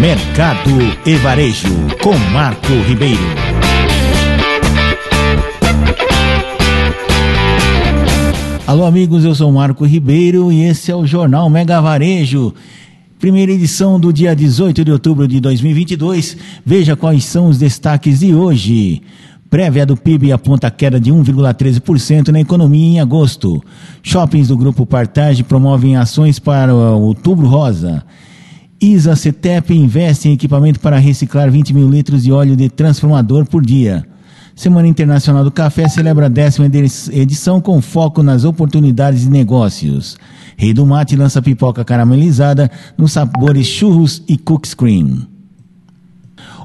Mercado e Varejo, com Marco Ribeiro. Alô, amigos, eu sou Marco Ribeiro e esse é o Jornal Mega Varejo. Primeira edição do dia 18 de outubro de 2022. Veja quais são os destaques de hoje. Prévia do PIB aponta queda de 1,13% na economia em agosto. Shoppings do Grupo Partage promovem ações para o Outubro Rosa. ISA CETEP investe em equipamento para reciclar 20 mil litros de óleo de transformador por dia. Semana Internacional do Café celebra a décima edição com foco nas oportunidades de negócios. Rei do Mate lança pipoca caramelizada nos sabores churros e cookies cream.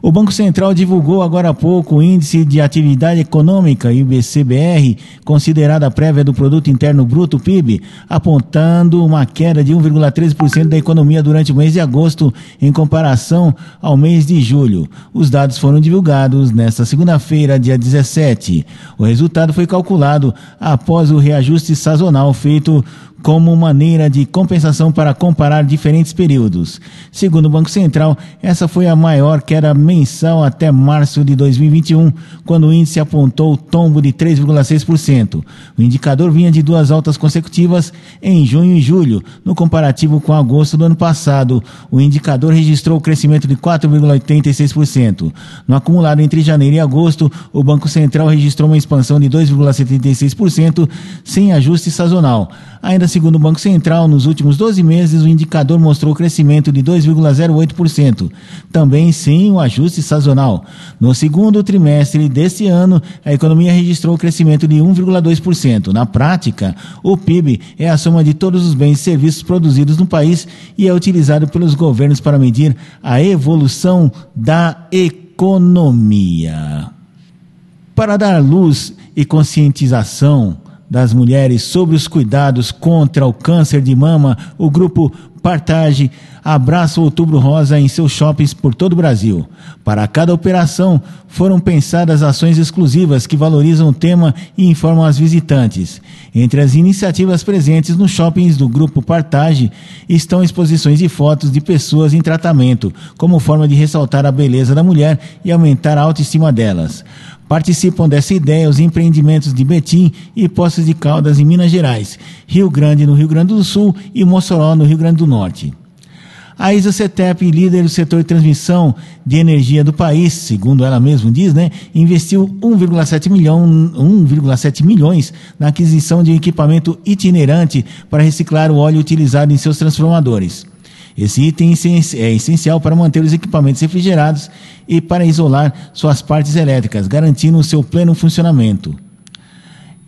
O Banco Central divulgou agora há pouco o Índice de Atividade Econômica, IBCBR, considerada prévia do Produto Interno Bruto, PIB, apontando uma queda de 1,13% da economia durante o mês de agosto em comparação ao mês de julho. Os dados foram divulgados nesta segunda-feira, dia 17. O resultado foi calculado após o reajuste sazonal feito como maneira de compensação para comparar diferentes períodos. Segundo o Banco Central, essa foi a maior queda mensal até março de 2021, quando o índice apontou tombo de 3,6%. O indicador vinha de duas altas consecutivas em junho e julho. No comparativo com agosto do ano passado, o indicador registrou crescimento de 4,86%. No acumulado entre janeiro e agosto, o Banco Central registrou uma expansão de 2,76%, sem ajuste sazonal. Ainda segundo o Banco Central, nos últimos 12 meses o indicador mostrou crescimento de 2,08%, também sem o ajuste sazonal. No segundo trimestre deste ano, a economia registrou crescimento de 1,2%. Na prática, o PIB é a soma de todos os bens e serviços produzidos no país e é utilizado pelos governos para medir a evolução da economia. Para dar luz e conscientização das mulheres sobre os cuidados contra o câncer de mama, o grupo Partage abraça o Outubro Rosa em seus shoppings por todo o Brasil. Para cada operação, foram pensadas ações exclusivas que valorizam o tema e informam as visitantes. Entre as iniciativas presentes nos shoppings do Grupo Partage estão exposições de fotos de pessoas em tratamento, como forma de ressaltar a beleza da mulher e aumentar a autoestima delas. Participam dessa ideia os empreendimentos de Betim e Poços de Caldas, em Minas Gerais, Rio Grande, no Rio Grande do Sul e Mossoró, no Rio Grande do Norte. A ISA-CETEP, líder do setor de transmissão de energia do país, segundo ela mesma diz, né, investiu 1,7 milhão, 1,7 milhões na aquisição de um equipamento itinerante para reciclar o óleo utilizado em seus transformadores. Esse item é essencial para manter os equipamentos refrigerados e para isolar suas partes elétricas, garantindo o seu pleno funcionamento.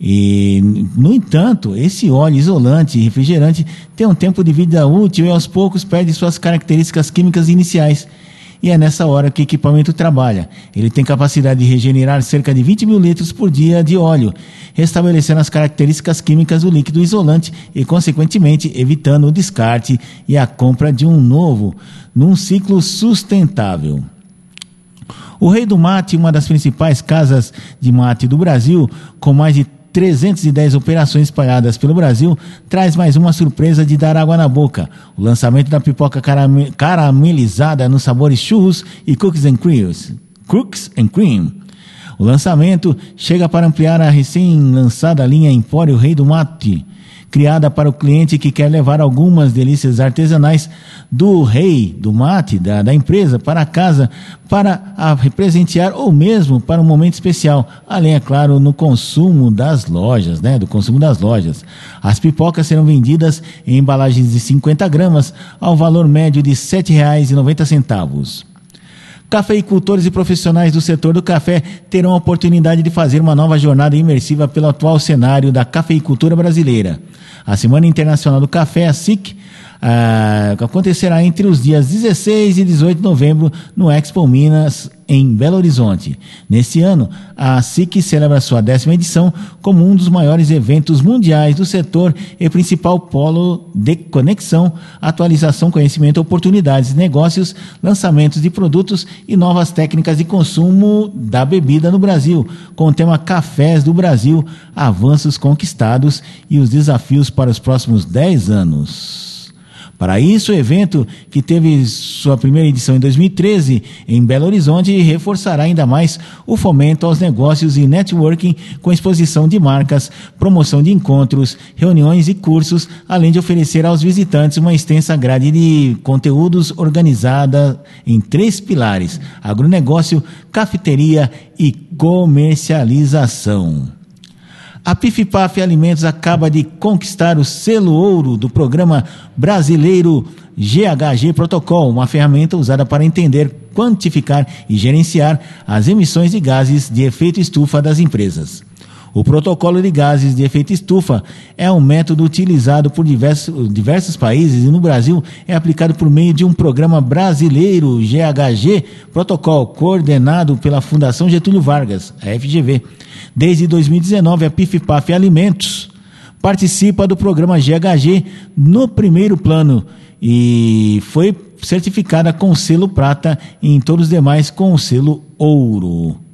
E, no entanto, esse óleo isolante e refrigerante tem um tempo de vida útil e aos poucos perde suas características químicas iniciais e é nessa hora que o equipamento trabalha. Ele tem capacidade de regenerar cerca de 20 mil litros por dia de óleo, restabelecendo as características químicas do líquido isolante e, consequentemente, evitando o descarte e a compra de um novo, num ciclo sustentável. O Rei do Mate, uma das principais casas de mate do Brasil, com mais de 310 operações espalhadas pelo Brasil, traz mais uma surpresa de dar água na boca. O lançamento da pipoca caramelizada nos sabores churros e cookies and cream. Cookies and cream. O lançamento chega para ampliar a recém-lançada linha Empório Rei do Mate criada para o cliente que quer levar algumas delícias artesanais do rei, do mate, da, da empresa, para casa, para a presentear ou mesmo para um momento especial. Além, é claro, no consumo das lojas, né? Do consumo das lojas. As pipocas serão vendidas em embalagens de 50 gramas ao valor médio de R$ 7,90. Cafeicultores e profissionais do setor do café terão a oportunidade de fazer uma nova jornada imersiva pelo atual cenário da cafeicultura brasileira. A Semana Internacional do Café, a SIC, ah, acontecerá entre os dias 16 e 18 de novembro no Expo Minas, em Belo Horizonte. Neste ano, a SIC celebra sua décima edição como um dos maiores eventos mundiais do setor e principal polo de conexão, atualização, conhecimento, oportunidades, negócios, lançamentos de produtos e novas técnicas de consumo da bebida no Brasil, com o tema Cafés do Brasil, avanços conquistados e os desafios para os próximos 10 anos. Para isso, o evento, que teve sua primeira edição em 2013 em Belo Horizonte, reforçará ainda mais o fomento aos negócios e networking com exposição de marcas, promoção de encontros, reuniões e cursos, além de oferecer aos visitantes uma extensa grade de conteúdos organizada em três pilares: agronegócio, cafeteria e comercialização. A Pifipaf Alimentos acaba de conquistar o selo ouro do programa brasileiro GHG Protocol, uma ferramenta usada para entender, quantificar e gerenciar as emissões de gases de efeito estufa das empresas. O protocolo de gases de efeito estufa é um método utilizado por diversos, diversos países e no Brasil é aplicado por meio de um programa brasileiro GHG Protocol, coordenado pela Fundação Getúlio Vargas, a FGV. Desde 2019, a PIFPAF Alimentos participa do programa GHG no primeiro plano e foi certificada com selo prata e em todos os demais com selo ouro.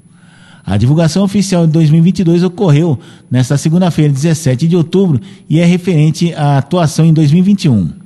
A divulgação oficial de 2022 ocorreu nesta segunda-feira, 17 de outubro, e é referente à atuação em 2021.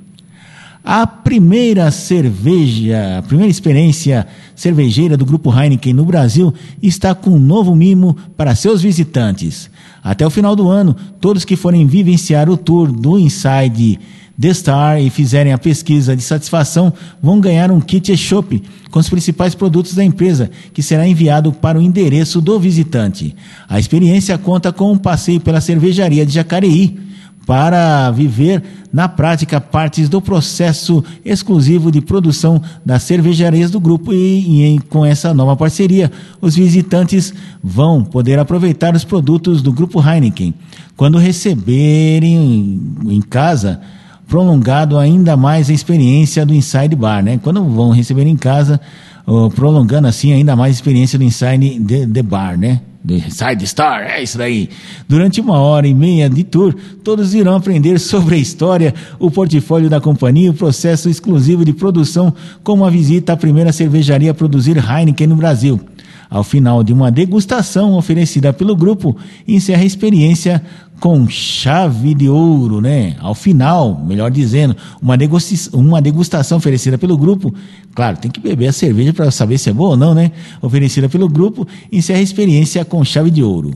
A primeira cerveja, a primeira experiência cervejeira do Grupo Heineken no Brasil está com um novo mimo para seus visitantes. Até o final do ano, todos que forem vivenciar o tour do Inside The Star e fizerem a pesquisa de satisfação vão ganhar um kit e-shop com os principais produtos da empresa, que será enviado para o endereço do visitante. A experiência conta com um passeio pela cervejaria de Jacareí para viver na prática partes do processo exclusivo de produção das cervejarias do grupo e, e, com essa nova parceria, os visitantes vão poder aproveitar os produtos do grupo Heineken quando receberem em casa prolongado ainda mais a experiência do Inside Bar, né? Quando vão receber em casa, uh, prolongando assim ainda mais a experiência do Inside the, the Bar, né? Do Inside Star, é isso daí. Durante uma hora e meia de tour, todos irão aprender sobre a história, o portfólio da companhia, o processo exclusivo de produção, como a visita à primeira cervejaria a produzir Heineken no Brasil. Ao final de uma degustação oferecida pelo grupo, encerra a experiência com chave de ouro, né? Ao final, melhor dizendo, uma, degustação, uma degustação oferecida pelo grupo. Claro, tem que beber a cerveja para saber se é boa ou não, né? Oferecida pelo grupo, encerra a experiência com chave de ouro.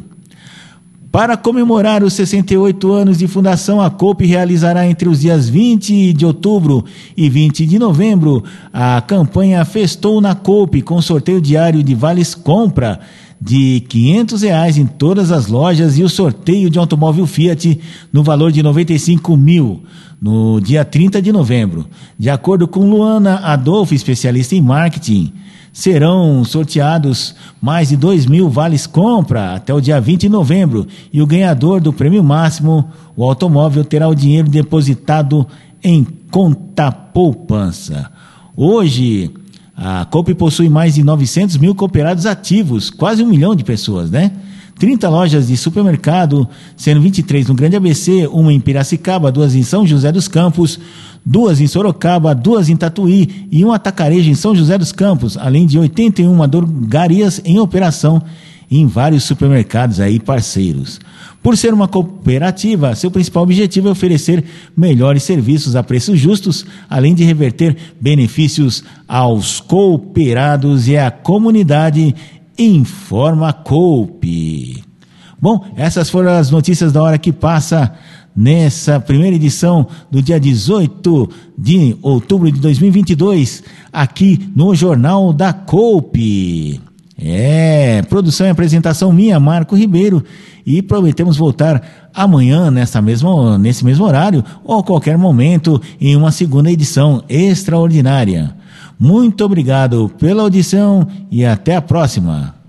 Para comemorar os 68 anos de fundação, a COP realizará entre os dias 20 de outubro e 20 de novembro. A campanha Festou na COP, com sorteio diário de vales compra de 500 reais em todas as lojas e o sorteio de automóvel Fiat no valor de 95 mil no dia 30 de novembro. De acordo com Luana Adolfo, especialista em marketing, serão sorteados mais de 2 mil vales compra até o dia 20 de novembro e o ganhador do prêmio máximo, o automóvel, terá o dinheiro depositado em conta poupança. Hoje, a COP possui mais de 900 mil cooperados ativos, quase um milhão de pessoas, né? 30 lojas de supermercado, sendo 23 no Grande ABC, uma em Piracicaba, duas em São José dos Campos, duas em Sorocaba, duas em Tatuí e um atacarejo em São José dos Campos, além de 81 drogarias em operação em vários supermercados aí parceiros. Por ser uma cooperativa, seu principal objetivo é oferecer melhores serviços a preços justos, além de reverter benefícios aos cooperados e à comunidade Informa Coop. Bom, essas foram as notícias da hora que passa nessa primeira edição do dia 18 de outubro de 2022, aqui no Jornal da Coop. É, produção e apresentação minha, Marco Ribeiro, e prometemos voltar amanhã nessa mesma, nesse mesmo horário ou qualquer momento em uma segunda edição extraordinária. Muito obrigado pela audição e até a próxima.